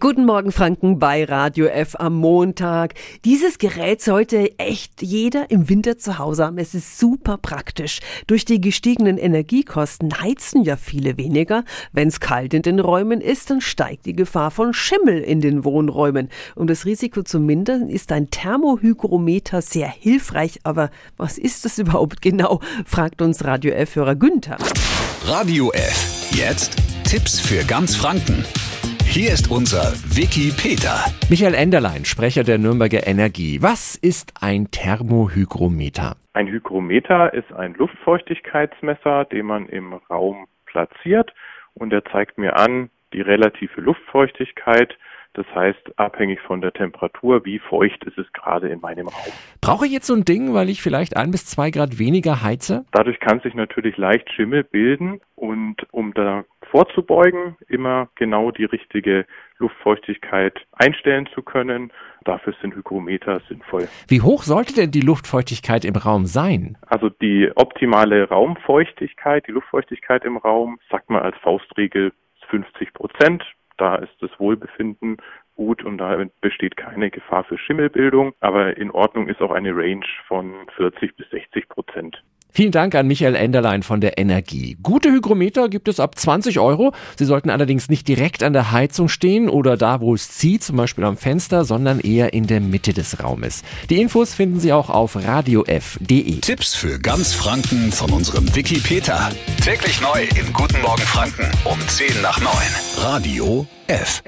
Guten Morgen Franken bei Radio F am Montag. Dieses Gerät sollte echt jeder im Winter zu Hause haben. Es ist super praktisch. Durch die gestiegenen Energiekosten heizen ja viele weniger. Wenn es kalt in den Räumen ist, dann steigt die Gefahr von Schimmel in den Wohnräumen. Um das Risiko zu mindern, ist ein Thermohygrometer sehr hilfreich. Aber was ist das überhaupt genau? fragt uns Radio F-Hörer Günther. Radio F. Jetzt Tipps für ganz Franken. Hier ist unser Wiki Peter. Michael Enderlein, Sprecher der Nürnberger Energie. Was ist ein Thermohygrometer? Ein Hygrometer ist ein Luftfeuchtigkeitsmesser, den man im Raum platziert und er zeigt mir an die relative Luftfeuchtigkeit das heißt, abhängig von der Temperatur, wie feucht ist es gerade in meinem Raum. Brauche ich jetzt so ein Ding, weil ich vielleicht ein bis zwei Grad weniger heize? Dadurch kann sich natürlich leicht Schimmel bilden und um da vorzubeugen, immer genau die richtige Luftfeuchtigkeit einstellen zu können. Dafür sind Hygrometer sinnvoll. Wie hoch sollte denn die Luftfeuchtigkeit im Raum sein? Also die optimale Raumfeuchtigkeit, die Luftfeuchtigkeit im Raum, sagt man als Faustregel 50 Prozent. Da ist das Wohlbefinden gut und da besteht keine Gefahr für Schimmelbildung. Aber in Ordnung ist auch eine Range von 40 bis 60 Prozent. Vielen Dank an Michael Enderlein von der Energie. Gute Hygrometer gibt es ab 20 Euro. Sie sollten allerdings nicht direkt an der Heizung stehen oder da, wo es zieht, zum Beispiel am Fenster, sondern eher in der Mitte des Raumes. Die Infos finden Sie auch auf radiof.de. Tipps für ganz Franken von unserem Wiki Peter. Täglich neu in Guten Morgen Franken um 10 nach 9. Radio F.